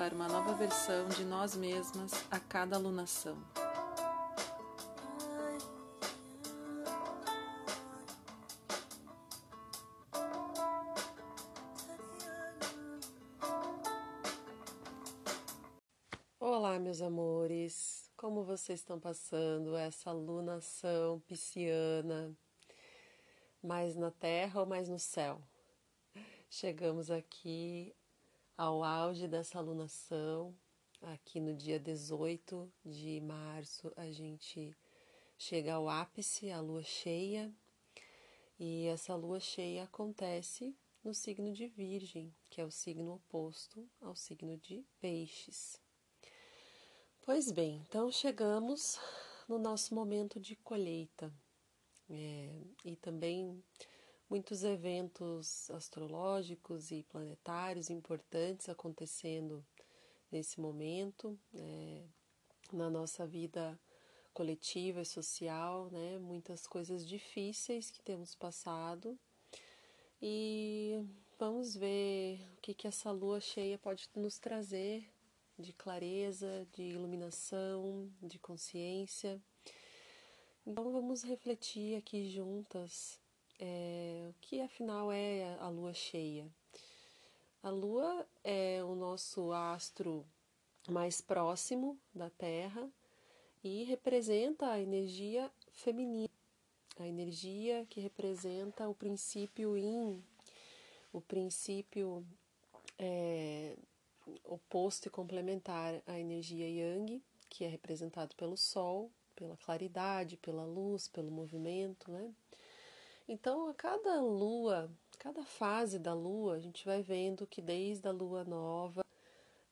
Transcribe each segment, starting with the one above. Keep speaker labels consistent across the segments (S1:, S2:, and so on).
S1: para uma nova versão de nós mesmas a cada alunação. Olá, meus amores, como vocês estão passando essa alunação pisciana? Mais na terra ou mais no céu? Chegamos aqui ao auge dessa alunação. Aqui no dia 18 de março, a gente chega ao ápice, a lua cheia, e essa lua cheia acontece no signo de Virgem, que é o signo oposto ao signo de Peixes. Pois bem, então chegamos no nosso momento de colheita é, e também muitos eventos astrológicos e planetários importantes acontecendo nesse momento, né, na nossa vida coletiva e social, né, muitas coisas difíceis que temos passado e vamos ver o que, que essa lua cheia pode nos trazer de clareza, de iluminação, de consciência. Então vamos refletir aqui juntas é, o que afinal é a lua cheia? A lua é o nosso astro mais próximo da Terra e representa a energia feminina, a energia que representa o princípio Yin, o princípio é, oposto e complementar à energia Yang, que é representado pelo Sol, pela claridade, pela luz, pelo movimento, né? Então, a cada lua, cada fase da lua, a gente vai vendo que desde a lua nova,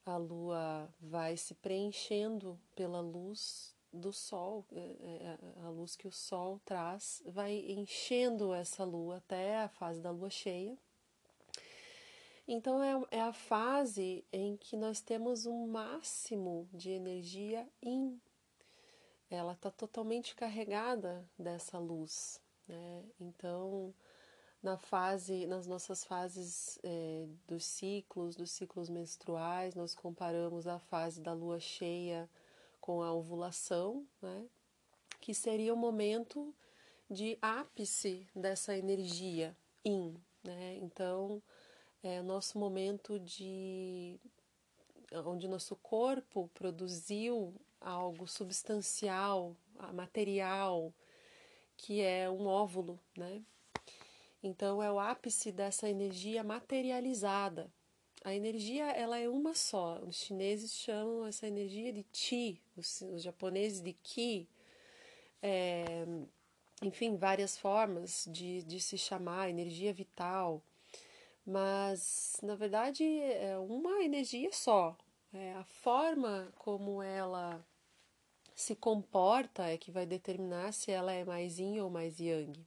S1: a lua vai se preenchendo pela luz do sol, é, é, a luz que o sol traz, vai enchendo essa lua até a fase da lua cheia. Então, é, é a fase em que nós temos um máximo de energia in. Ela está totalmente carregada dessa luz. Né? Então, na fase, nas nossas fases é, dos ciclos, dos ciclos menstruais, nós comparamos a fase da lua cheia com a ovulação, né? que seria o momento de ápice dessa energia in. Né? Então, é o nosso momento de onde nosso corpo produziu algo substancial, material, que é um óvulo, né? Então é o ápice dessa energia materializada. A energia ela é uma só. Os chineses chamam essa energia de Qi, os, os japoneses de Qi. É, enfim, várias formas de, de se chamar energia vital, mas na verdade é uma energia só. É a forma como ela se comporta é que vai determinar se ela é mais yin ou mais yang.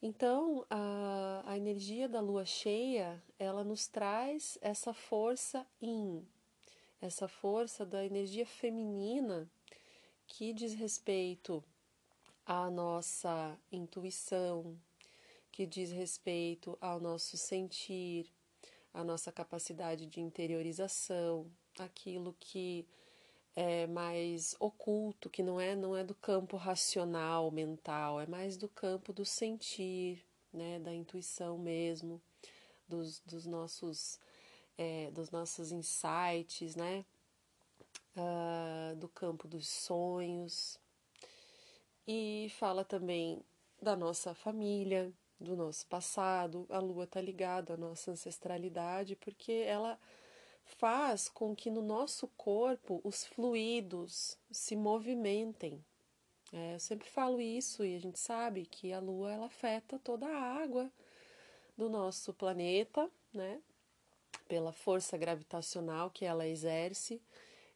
S1: Então, a, a energia da lua cheia, ela nos traz essa força yin, essa força da energia feminina que diz respeito à nossa intuição, que diz respeito ao nosso sentir, à nossa capacidade de interiorização, aquilo que é mais oculto, que não é não é do campo racional, mental, é mais do campo do sentir, né, da intuição mesmo, dos, dos nossos é, dos nossos insights, né, uh, do campo dos sonhos e fala também da nossa família, do nosso passado. A Lua está ligada à nossa ancestralidade porque ela faz com que no nosso corpo os fluidos se movimentem. É, eu sempre falo isso e a gente sabe que a Lua ela afeta toda a água do nosso planeta, né? Pela força gravitacional que ela exerce,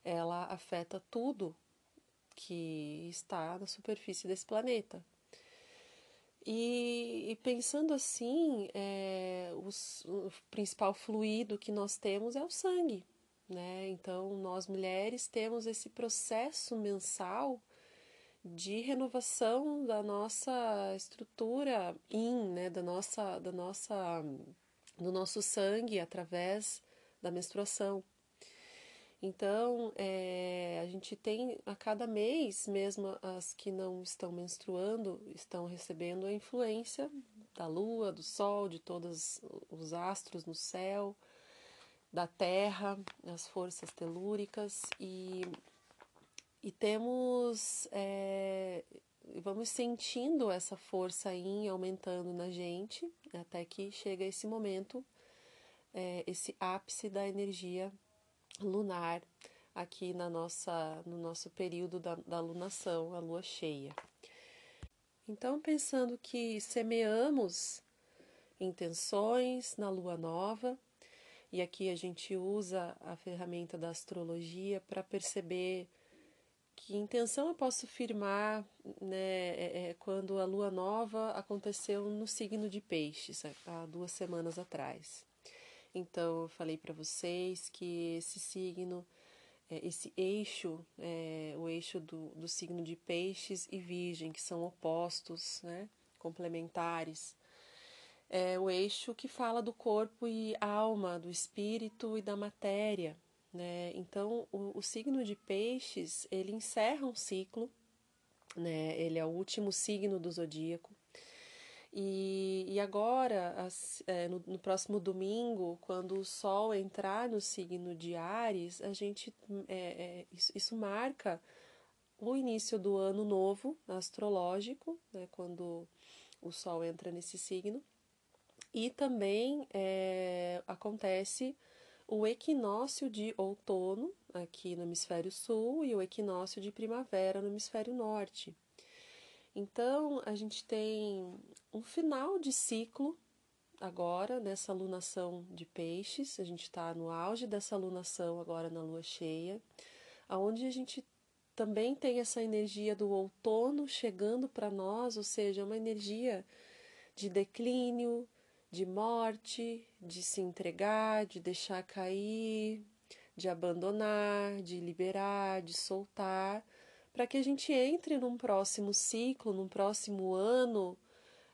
S1: ela afeta tudo que está na superfície desse planeta. E, e pensando assim, é, os, o principal fluido que nós temos é o sangue, né? Então, nós mulheres temos esse processo mensal de renovação da nossa estrutura in, né? Da nossa, da nossa, do nosso sangue através da menstruação. Então, é, a gente tem a cada mês, mesmo as que não estão menstruando, estão recebendo a influência da lua, do sol, de todos os astros no céu, da terra, as forças telúricas e, e temos, é, vamos sentindo essa força aí aumentando na gente até que chega esse momento, é, esse ápice da energia lunar aqui na nossa, no nosso período da, da lunação, a lua cheia. Então, pensando que semeamos intenções na lua nova, e aqui a gente usa a ferramenta da astrologia para perceber que intenção eu posso firmar né, é, é, quando a lua nova aconteceu no signo de Peixes, há duas semanas atrás. Então, eu falei para vocês que esse signo, é, esse eixo, é, o eixo do, do signo de Peixes e Virgem, que são opostos, né, complementares, é o eixo que fala do corpo e alma, do espírito e da matéria. Né? Então, o, o signo de Peixes ele encerra um ciclo, né? ele é o último signo do zodíaco. E, e agora, as, é, no, no, próximo domingo, quando o Sol entrar no signo de Ares, a gente é, é, isso, isso, marca o início do ano novo astrológico, né, quando o Sol entra nesse signo, e também é, acontece o equinócio de outono aqui no hemisfério sul e o equinócio de primavera no hemisfério norte. Então, a gente tem um final de ciclo agora nessa lunação de peixes. A gente está no auge dessa lunação agora na lua cheia, aonde a gente também tem essa energia do outono chegando para nós, ou seja, uma energia de declínio, de morte, de se entregar, de deixar cair, de abandonar, de liberar, de soltar para que a gente entre num próximo ciclo, num próximo ano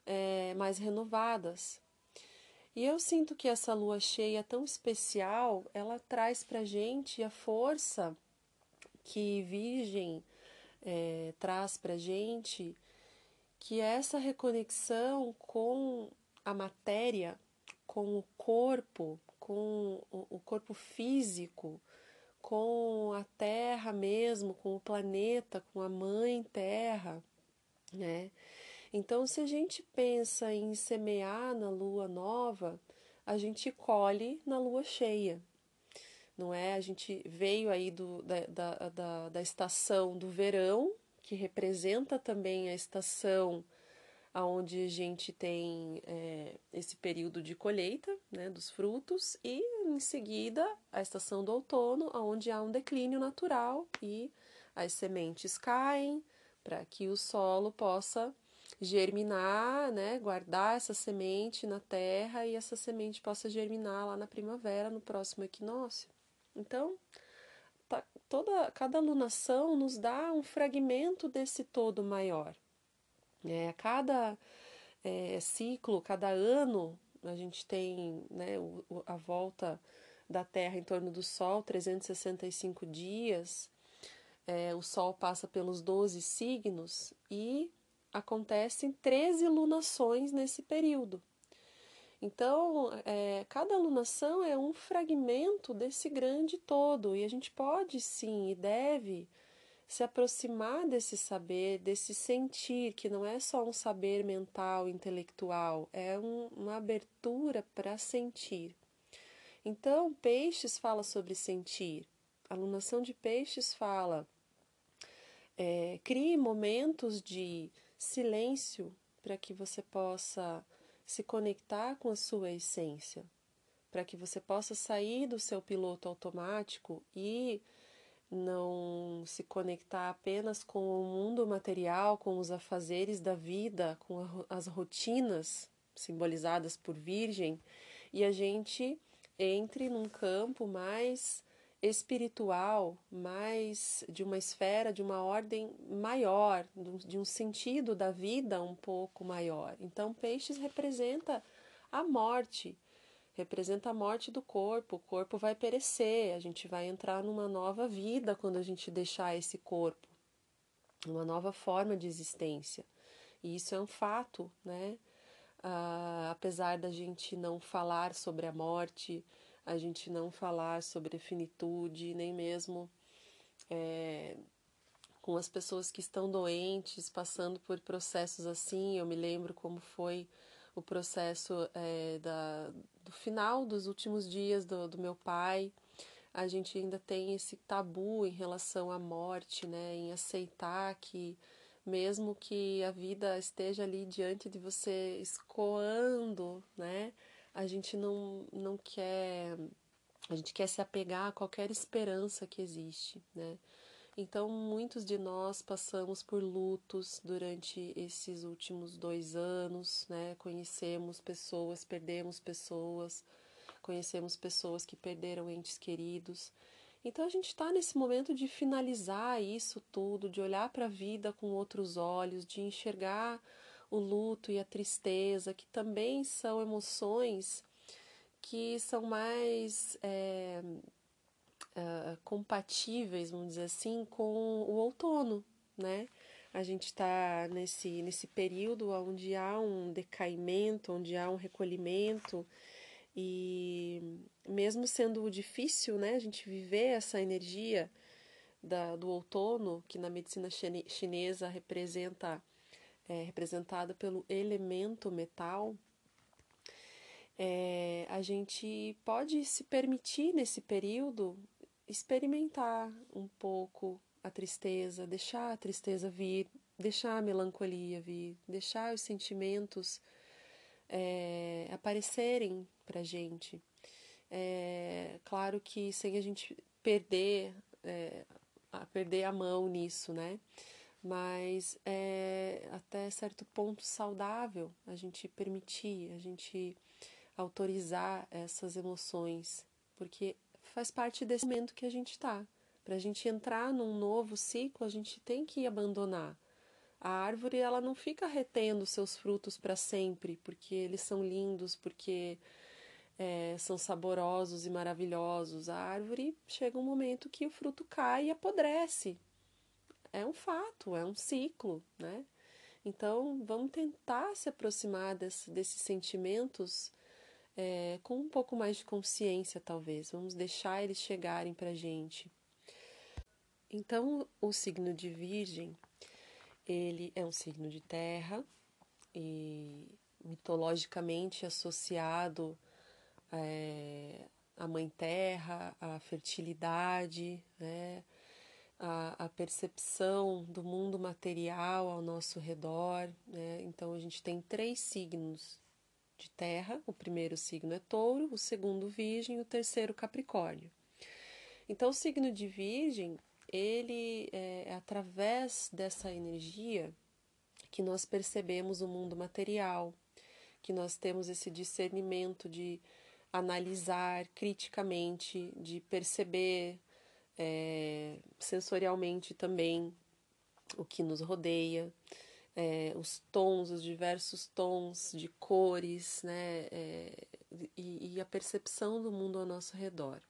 S1: é, mais renovadas. E eu sinto que essa lua cheia tão especial, ela traz para gente a força que Virgem é, traz para gente, que é essa reconexão com a matéria, com o corpo, com o corpo físico, com a Terra mesmo, com o planeta, com a Mãe Terra, né? Então, se a gente pensa em semear na lua nova, a gente colhe na lua cheia, não é? A gente veio aí do, da, da, da, da estação do verão, que representa também a estação onde a gente tem é, esse período de colheita né, dos frutos e em seguida a estação do outono, onde há um declínio natural e as sementes caem para que o solo possa germinar, né, guardar essa semente na terra e essa semente possa germinar lá na primavera, no próximo equinócio. Então, tá, toda cada alunação nos dá um fragmento desse todo maior. É, cada é, ciclo, cada ano, a gente tem né, o, a volta da Terra em torno do Sol, 365 dias. É, o Sol passa pelos 12 signos e acontecem 13 lunações nesse período. Então, é, cada alunação é um fragmento desse grande todo, e a gente pode sim e deve se aproximar desse saber, desse sentir, que não é só um saber mental, intelectual, é um, uma abertura para sentir. Então, Peixes fala sobre sentir, a alunação de Peixes fala, é, crie momentos de silêncio para que você possa se conectar com a sua essência, para que você possa sair do seu piloto automático e não se conectar apenas com o mundo material, com os afazeres da vida, com as rotinas simbolizadas por Virgem, e a gente entre num campo mais espiritual, mais de uma esfera, de uma ordem maior, de um sentido da vida um pouco maior. Então, peixes representa a morte, representa a morte do corpo. O corpo vai perecer, a gente vai entrar numa nova vida quando a gente deixar esse corpo, uma nova forma de existência. E isso é um fato, né? Ah, apesar da gente não falar sobre a morte, a gente não falar sobre a finitude, nem mesmo é, com as pessoas que estão doentes, passando por processos assim. Eu me lembro como foi o processo é, da, do final dos últimos dias do, do meu pai. A gente ainda tem esse tabu em relação à morte, né, em aceitar que mesmo que a vida esteja ali diante de você escoando, né? a gente não, não quer a gente quer se apegar a qualquer esperança que existe, né? Então, muitos de nós passamos por lutos durante esses últimos dois anos, né? Conhecemos pessoas, perdemos pessoas, conhecemos pessoas que perderam entes queridos. Então, a gente está nesse momento de finalizar isso tudo, de olhar para a vida com outros olhos, de enxergar o luto e a tristeza, que também são emoções que são mais é, é, compatíveis, vamos dizer assim, com o outono, né? A gente está nesse, nesse período onde há um decaimento, onde há um recolhimento, e mesmo sendo difícil né, a gente viver essa energia da, do outono, que na medicina chinesa representa é, representada pelo elemento metal, é, a gente pode se permitir nesse período experimentar um pouco a tristeza, deixar a tristeza vir, deixar a melancolia vir, deixar os sentimentos é, aparecerem para gente. É, claro que sem a gente perder, é, a perder a mão nisso, né? mas é até certo ponto saudável a gente permitir, a gente autorizar essas emoções, porque faz parte desse momento que a gente está. Para a gente entrar num novo ciclo, a gente tem que abandonar. A árvore ela não fica retendo seus frutos para sempre, porque eles são lindos, porque é, são saborosos e maravilhosos. A árvore chega um momento que o fruto cai e apodrece, é um fato, é um ciclo, né? Então, vamos tentar se aproximar desse, desses sentimentos é, com um pouco mais de consciência, talvez. Vamos deixar eles chegarem para a gente. Então, o signo de Virgem, ele é um signo de terra e mitologicamente associado é, à Mãe Terra, à fertilidade, né? a, a, percepção do mundo material ao nosso redor. Né? Então a gente tem três signos terra: o primeiro signo é touro, o segundo, virgem, o terceiro, capricórnio. Então o signo de virgem, ele é, é através dessa energia que nós percebemos o mundo material, que nós temos esse discernimento de analisar criticamente, de perceber é, sensorialmente também o que nos rodeia, é, os tons, os diversos tons de cores, né, é, e, e, a percepção do mundo ao nosso redor.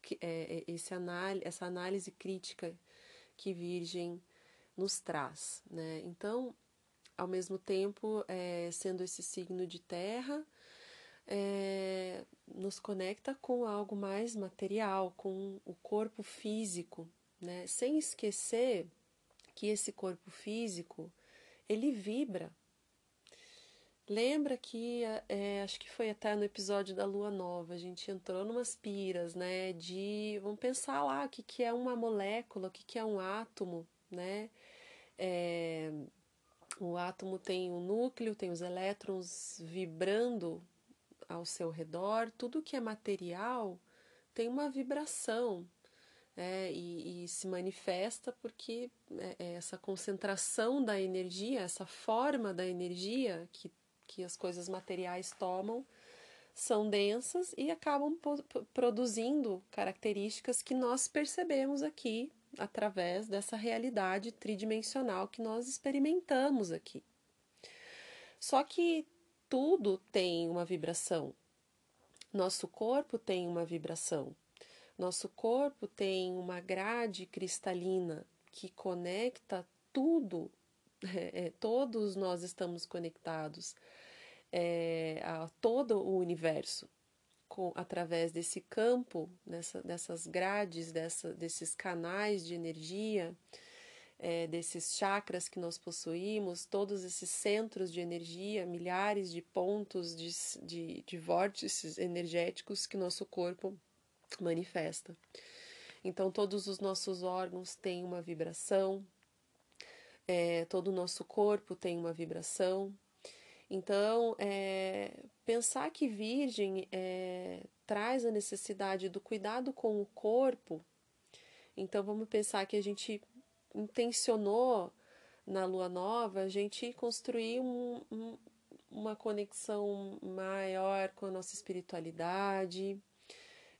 S1: Que, é, é esse análise, essa análise crítica que Virgem nos traz. Né? Então, ao mesmo tempo, é, sendo esse signo de terra, é, nos conecta com algo mais material, com o corpo físico, né? Sem esquecer que esse corpo físico ele vibra. Lembra que é, acho que foi até no episódio da Lua Nova, a gente entrou numas piras, né? De vamos pensar lá o que, que é uma molécula, o que, que é um átomo, né? É, o átomo tem o núcleo, tem os elétrons vibrando ao seu redor, tudo que é material tem uma vibração. É, e, e, se manifesta porque é, é, essa concentração da energia, essa forma da energia que, que as coisas materiais tomam, são densas e acabam produzindo características que nós percebemos aqui através dessa realidade tridimensional que nós experimentamos aqui. Só que tudo tem uma vibração. Nosso corpo tem uma vibração. Nosso corpo tem uma grade cristalina que conecta tudo, é, é, todos nós estamos conectados é, a todo o universo com, através desse campo, dessas grades, dessa, desses canais de energia, é, desses chakras que nós possuímos, todos esses centros de energia, milhares de pontos de, de, de vórtices energéticos que nosso corpo manifesta. Então, todos os nossos órgãos têm uma vibração, é, todo o nosso corpo tem uma vibração. Então, é, pensar que Virgem é, traz a necessidade do cuidado com o corpo. Então, vamos pensar que a gente intencionou na lua nova a gente construir um, um, uma conexão maior com a nossa espiritualidade,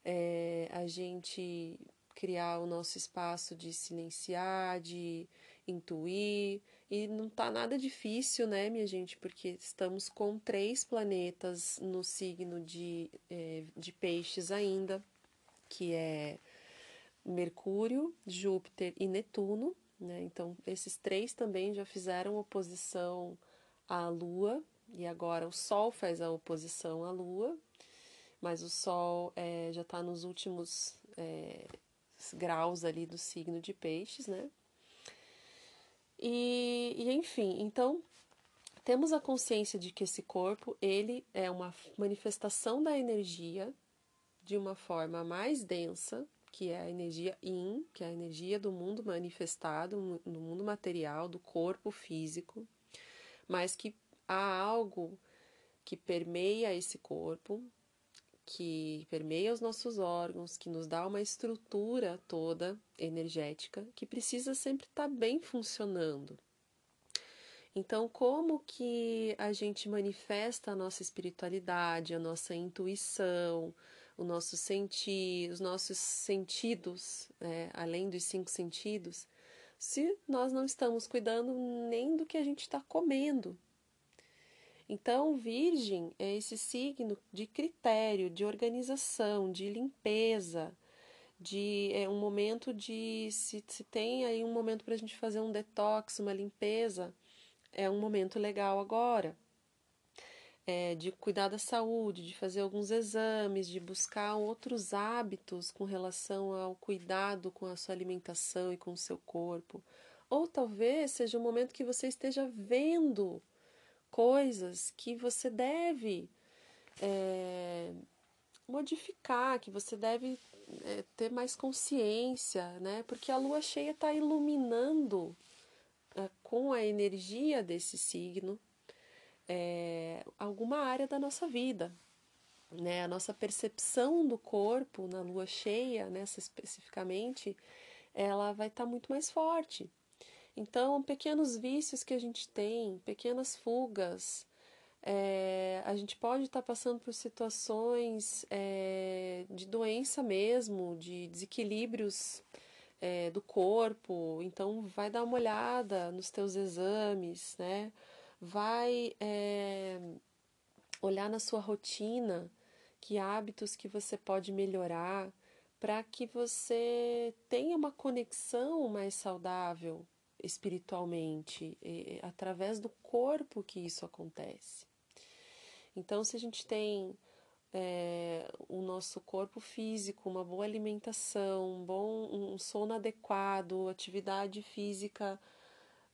S1: é, a gente criar o nosso espaço de silenciar, de intuir. E não tá nada difícil, né, minha gente? Porque estamos com três planetas no signo de, é, de peixes ainda, que é Mercúrio, Júpiter e Netuno. Né? Então, esses três também já fizeram oposição à Lua, e agora o Sol faz a oposição à Lua, mas o Sol é, já está nos últimos é, graus ali do signo de peixes, né? E, e, enfim, então temos a consciência de que esse corpo ele é uma manifestação da energia de uma forma mais densa, que é a energia Yin, que é a energia do mundo manifestado, no mundo material, do corpo físico, mas que há algo que permeia esse corpo, que permeia os nossos órgãos, que nos dá uma estrutura toda energética que precisa sempre estar tá bem funcionando. Então, como que a gente manifesta a nossa espiritualidade, a nossa intuição, o nosso sentir, os nossos sentidos, né, além dos cinco sentidos, se nós não estamos cuidando nem do que a gente está comendo, então, Virgem é esse signo de critério, de organização, de limpeza, de é um momento de se, se tem aí um momento para a gente fazer um detox, uma limpeza, é um momento legal agora. É, de cuidar da saúde, de fazer alguns exames, de buscar outros hábitos com relação ao cuidado com a sua alimentação e com o seu corpo. Ou talvez seja um momento que você esteja vendo coisas que você deve é, modificar, que você deve é, ter mais consciência, né? Porque a lua cheia está iluminando é, com a energia desse signo é, alguma área da nossa vida. Né? A nossa percepção do corpo na lua cheia, nessa especificamente, ela vai estar tá muito mais forte. Então, pequenos vícios que a gente tem, pequenas fugas, é, a gente pode estar tá passando por situações é, de doença mesmo, de desequilíbrios é, do corpo. Então, vai dar uma olhada nos teus exames, né? Vai é, olhar na sua rotina, que hábitos que você pode melhorar para que você tenha uma conexão mais saudável espiritualmente, através do corpo que isso acontece. Então, se a gente tem é, o nosso corpo físico, uma boa alimentação, um bom um sono adequado, atividade física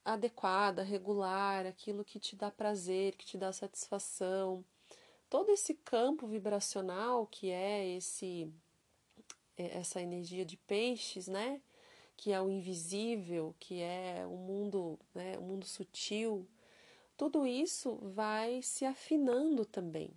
S1: adequada, regular, aquilo que te dá prazer, que te dá satisfação, todo esse campo vibracional que é esse é, essa energia de peixes, né? Que é o invisível, que é o mundo, né, o mundo sutil, tudo isso vai se afinando também.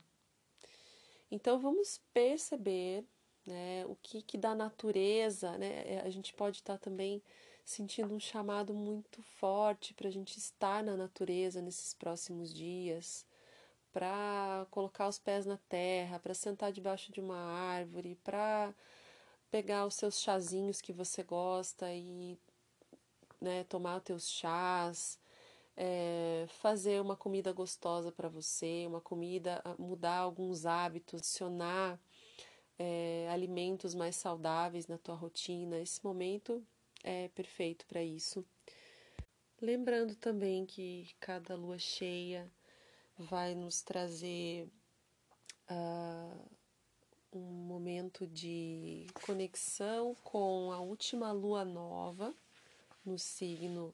S1: Então vamos perceber né? O que, que da natureza, né? É, a gente pode estar também sentindo um chamado muito forte para a gente estar na natureza nesses próximos dias, para colocar os pés na terra, para sentar debaixo de uma árvore, para pegar os seus chazinhos que você gosta e né, tomar os teus chás, é, fazer uma comida gostosa para você, uma comida, mudar alguns hábitos, adicionar é, alimentos mais saudáveis na tua rotina. Esse momento é perfeito para isso. Lembrando também que cada lua cheia vai nos trazer uh, um momento de conexão com a última lua nova no signo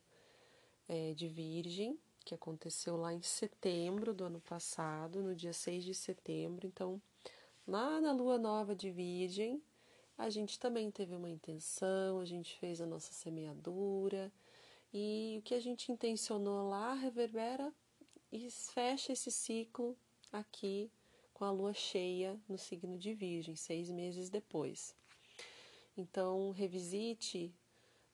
S1: é, de Virgem, que aconteceu lá em setembro do ano passado, no dia 6 de setembro. Então, Lá na lua nova de Virgem, a gente também teve uma intenção, a gente fez a nossa semeadura e o que a gente intencionou lá reverbera e fecha esse ciclo aqui com a lua cheia no signo de Virgem, seis meses depois. Então, revisite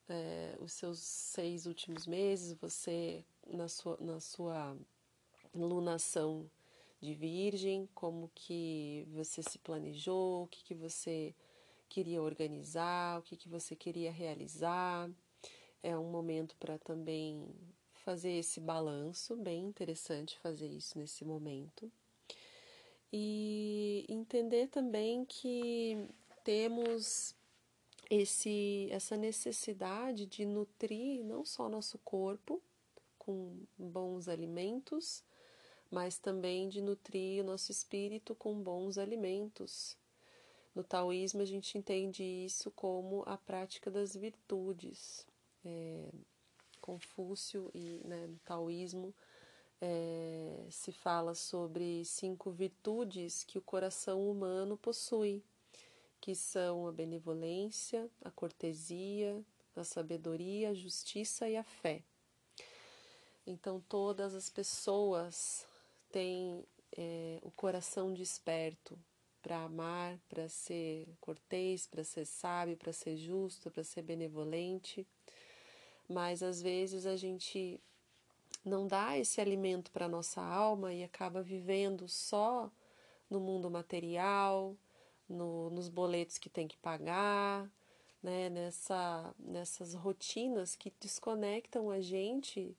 S1: é, os seus seis últimos meses, você na sua, na sua lunação de virgem, como que você se planejou, o que, que você queria organizar, o que, que você queria realizar. É um momento para também fazer esse balanço, bem interessante fazer isso nesse momento. E entender também que temos esse essa necessidade de nutrir não só nosso corpo com bons alimentos, mas também de nutrir o nosso espírito com bons alimentos. No taoísmo, a gente entende isso como a prática das virtudes. É, Confúcio e né, no taoísmo é, se fala sobre cinco virtudes que o coração humano possui, que são a benevolência, a cortesia, a sabedoria, a justiça e a fé. Então, todas as pessoas tem é, o coração desperto para amar, para ser cortês, para ser sábio, para ser justo, para ser benevolente. Mas às vezes a gente não dá esse alimento para nossa alma e acaba vivendo só no mundo material, no, nos boletos que tem que pagar, né, nessa, nessas rotinas que desconectam a gente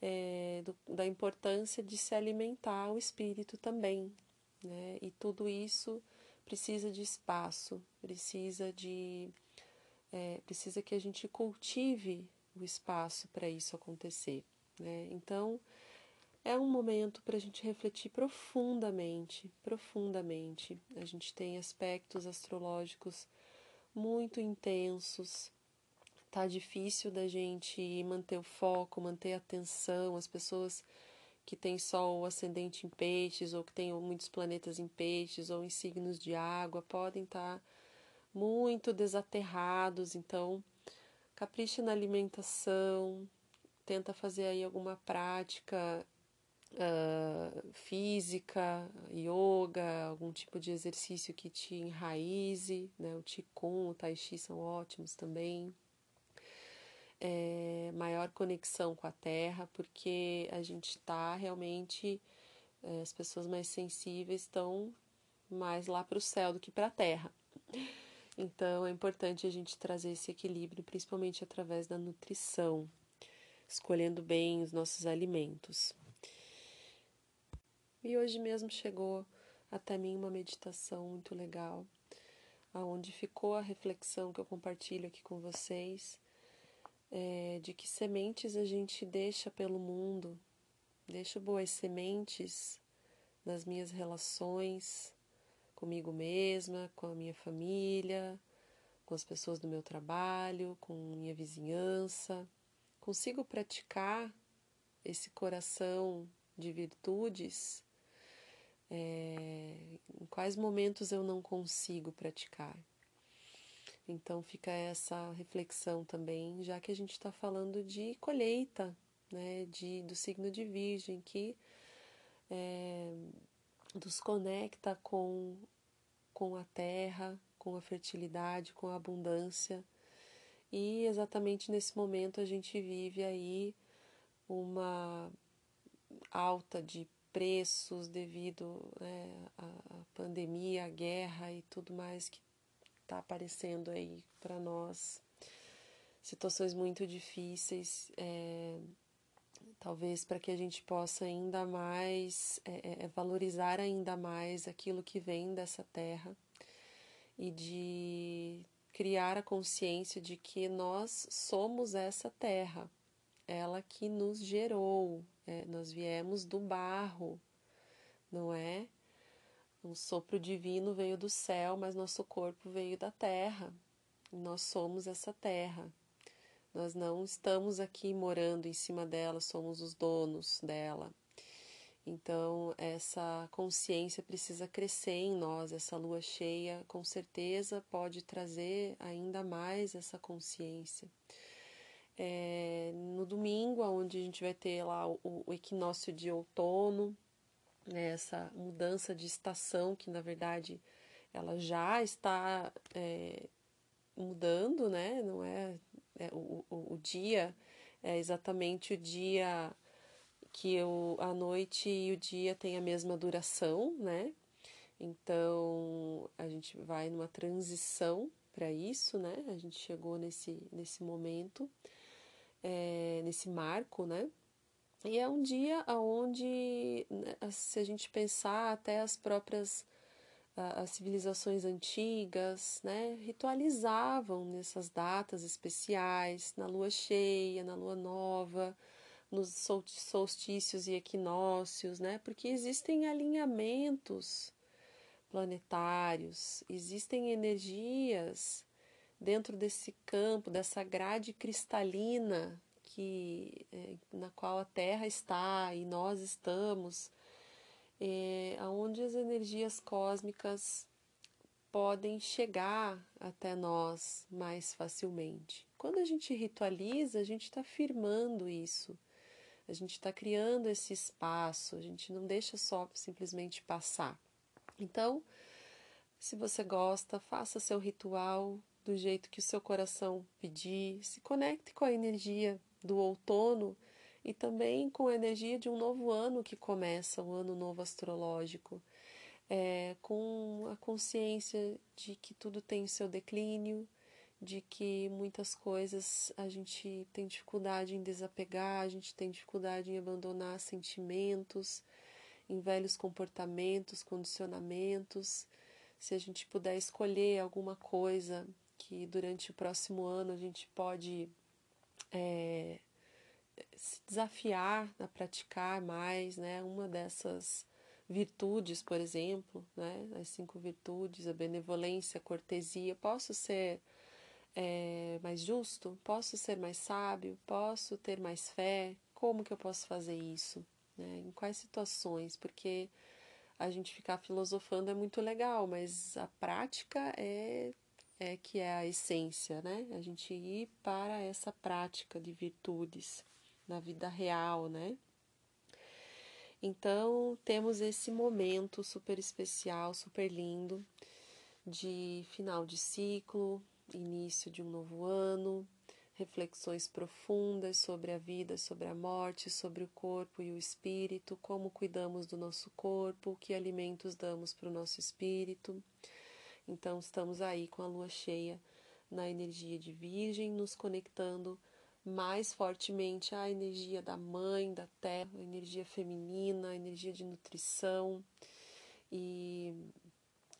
S1: é, do, da importância de se alimentar o espírito também. Né? E tudo isso precisa de espaço, precisa de. É, precisa que a gente cultive o espaço para isso acontecer. Né? Então, é um momento para a gente refletir profundamente, profundamente. A gente tem aspectos astrológicos muito intensos, tá difícil da gente manter o foco, manter a atenção. As pessoas que têm Sol ascendente em peixes, ou que têm muitos planetas em peixes, ou em signos de água, podem estar tá muito desaterrados. Então, capricha na alimentação, tenta fazer aí alguma prática uh, física, yoga, algum tipo de exercício que te enraize, né? O Qigong, o Tai Chi são ótimos também é, maior conexão com a Terra, porque a gente está realmente, é, as pessoas mais sensíveis estão mais lá para o céu do que para a Terra. Então é importante a gente trazer esse equilíbrio, principalmente através da nutrição, escolhendo bem os nossos alimentos. E hoje mesmo chegou até mim uma meditação muito legal, aonde ficou a reflexão que eu compartilho aqui com vocês é, de que sementes a gente deixa pelo mundo. Deixo boas sementes nas minhas relações comigo mesma, com a minha família, com as pessoas do meu trabalho, com minha vizinhança. Consigo praticar esse coração de virtudes? É, em quais momentos eu não consigo praticar? Então fica essa reflexão também, já que a gente está falando de colheita, né, de, do signo de Virgem, que é, nos conecta com, com a terra, com a fertilidade, com a abundância. E exatamente nesse momento a gente vive aí uma alta de preços devido né, à pandemia, à guerra e tudo mais que está aparecendo aí para nós. Situações muito difíceis, é, talvez para que a gente possa ainda mais é, é, é, valorizar ainda mais aquilo que vem dessa terra e de criar a consciência de que nós somos essa terra, ela que nos gerou, é, nós viemos do barro, não é? Um sopro divino veio do céu, mas nosso corpo veio da terra. Nós somos essa terra. Nós não estamos aqui morando em cima dela, somos os donos dela. Então, essa consciência precisa crescer em nós. Essa lua cheia, com certeza, pode trazer ainda mais essa consciência é, no domingo, onde a gente vai ter lá o, o equinócio de outono, né, essa mudança de estação que na verdade ela já está é, mudando, né? Não é, é o, o, o, dia é exatamente o dia que o, a noite e o dia têm a mesma duração, né? Então a gente vai numa transição para isso, né? A gente chegou nesse, nesse momento é, nesse marco, né? E é um dia onde, né, se a gente pensar até as próprias as civilizações antigas, né, ritualizavam nessas datas especiais, na lua cheia, na lua nova, nos solstícios e equinócios, né, porque existem alinhamentos planetários, existem energias dentro desse campo, dessa grade cristalina que é, na qual a Terra está e nós estamos, é, aonde as energias cósmicas podem chegar até nós mais facilmente. Quando a gente ritualiza, a gente está firmando isso, a gente está criando esse espaço, a gente não deixa só simplesmente passar. Então, se você gosta, faça seu ritual, do jeito que o seu coração pedir, se conecte com a energia do outono e também com a energia de um novo ano que começa, um ano novo astrológico, é, com a consciência de que tudo tem seu declínio, de que muitas coisas a gente tem dificuldade em desapegar, a gente tem dificuldade em abandonar sentimentos, em velhos comportamentos, condicionamentos. Se a gente puder escolher alguma coisa que durante o próximo ano a gente pode é, se desafiar a praticar mais, né? Uma dessas virtudes, por exemplo, né? As cinco virtudes, a benevolência, a cortesia. Posso ser é, mais justo? Posso ser mais sábio? Posso ter mais fé? Como que eu posso fazer isso? Né? Em quais situações? Porque a gente ficar filosofando é muito legal, mas a prática é é que é a essência, né? A gente ir para essa prática de virtudes na vida real, né? Então, temos esse momento super especial, super lindo de final de ciclo, início de um novo ano, reflexões profundas sobre a vida, sobre a morte, sobre o corpo e o espírito, como cuidamos do nosso corpo, que alimentos damos para o nosso espírito então, estamos aí com a lua cheia na energia de Virgem, nos conectando mais fortemente à energia da mãe, da terra, a energia feminina, a energia de nutrição. E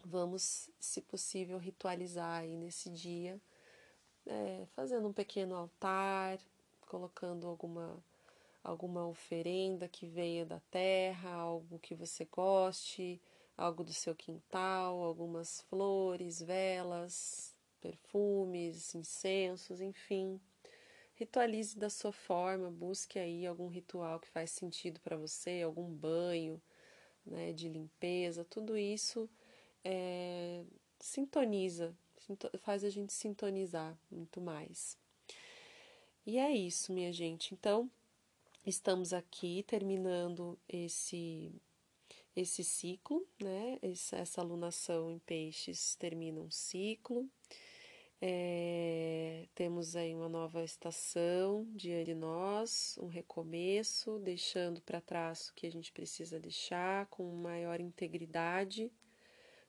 S1: vamos, se possível, ritualizar aí nesse dia, é, fazendo um pequeno altar, colocando alguma alguma oferenda que venha da terra, algo que você goste, algo do seu quintal, algumas flores, velas, perfumes, incensos, enfim. Ritualize da sua forma, busque aí algum ritual que faz sentido para você, algum banho né, de limpeza, tudo isso é, sintoniza, faz a gente sintonizar muito mais. E é isso, minha gente. Então, estamos aqui terminando esse esse ciclo, né? Essa alunação em peixes termina um ciclo. É, temos aí uma nova estação diante de nós, um recomeço, deixando para trás o que a gente precisa deixar com maior integridade,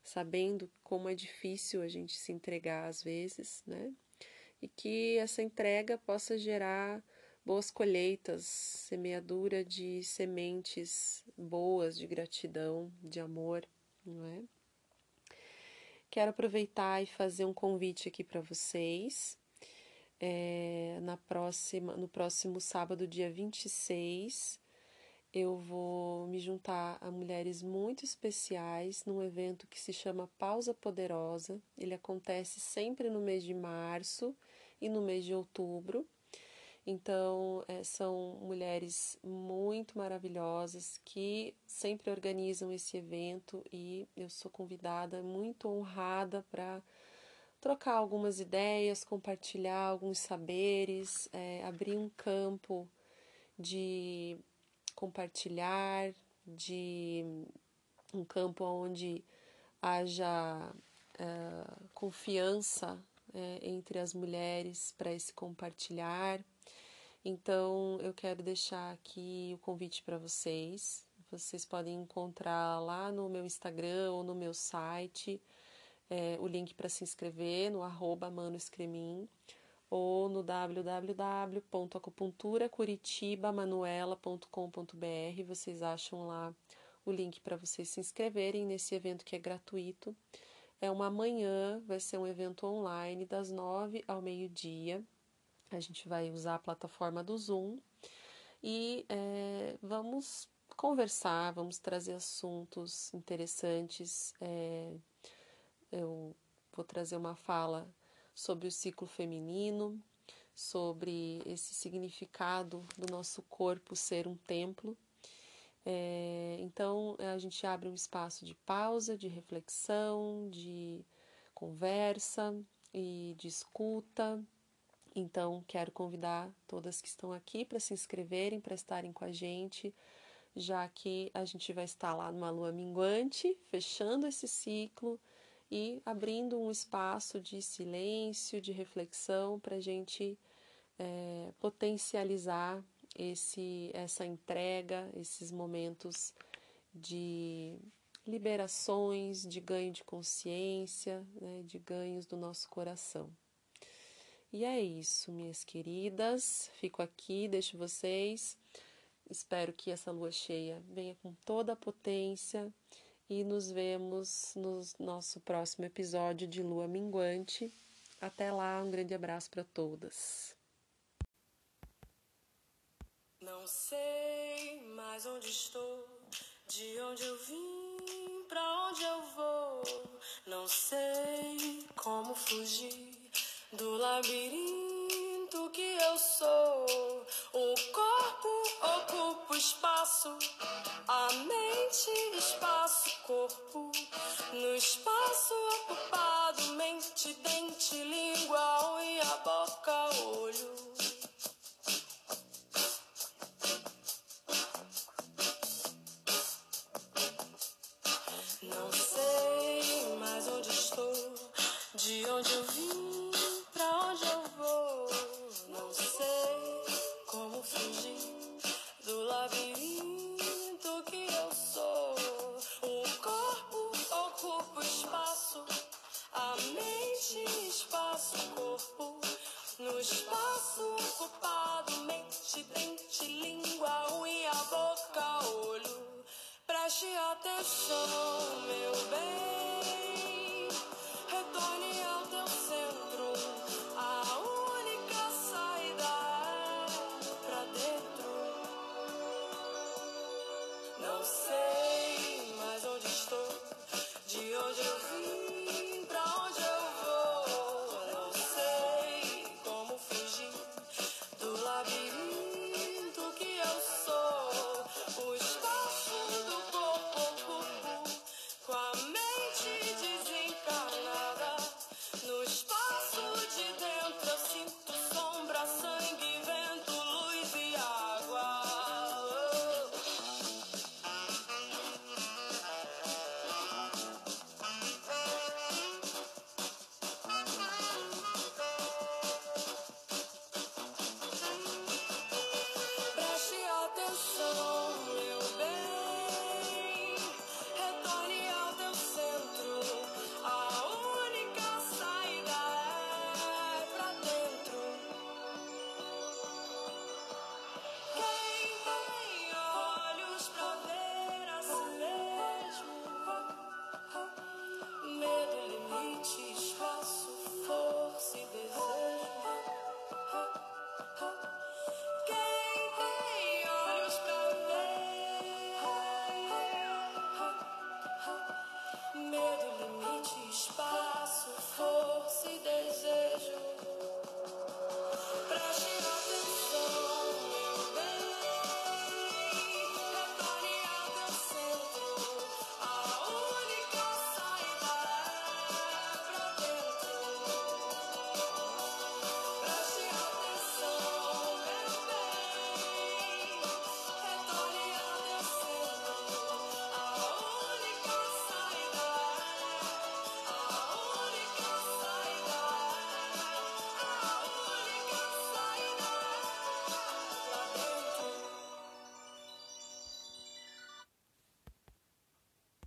S1: sabendo como é difícil a gente se entregar às vezes, né? E que essa entrega possa gerar boas colheitas, semeadura de sementes boas de gratidão, de amor, não é? Quero aproveitar e fazer um convite aqui para vocês. É, na próxima, no próximo sábado, dia 26, eu vou me juntar a mulheres muito especiais num evento que se chama Pausa Poderosa. Ele acontece sempre no mês de março e no mês de outubro. Então, é, são mulheres muito maravilhosas que sempre organizam esse evento e eu sou convidada, muito honrada para trocar algumas ideias, compartilhar alguns saberes, é, abrir um campo de compartilhar, de um campo onde haja é, confiança é, entre as mulheres para esse compartilhar então, eu quero deixar aqui o convite para vocês. Vocês podem encontrar lá no meu Instagram ou no meu site é, o link para se inscrever no arroba ou no www.acupunturacuritiba.manuela.com.br. Vocês acham lá o link para vocês se inscreverem nesse evento que é gratuito. É uma manhã, vai ser um evento online das nove ao meio-dia. A gente vai usar a plataforma do Zoom e é, vamos conversar, vamos trazer assuntos interessantes. É, eu vou trazer uma fala sobre o ciclo feminino, sobre esse significado do nosso corpo ser um templo. É, então a gente abre um espaço de pausa, de reflexão, de conversa e de escuta então, quero convidar todas que estão aqui para se inscreverem, para estarem com a gente, já que a gente vai estar lá numa lua minguante, fechando esse ciclo e abrindo um espaço de silêncio, de reflexão, para a gente é, potencializar esse, essa entrega, esses momentos de liberações, de ganho de consciência, né, de ganhos do nosso coração. E é isso, minhas queridas. Fico aqui, deixo vocês. Espero que essa lua cheia venha com toda a potência e nos vemos no nosso próximo episódio de Lua Minguante. Até lá, um grande abraço para todas.
S2: Não sei mais onde estou, de onde eu vim, para onde eu vou. Não sei como fugir do labirinto que eu sou. O corpo ocupa o espaço, a mente espaço, corpo. No espaço ocupado, mente, dente, língua, unha, boca, olho. Ocupado, mente, dente, língua, unha, boca, olho. Preste atenção, meu bem.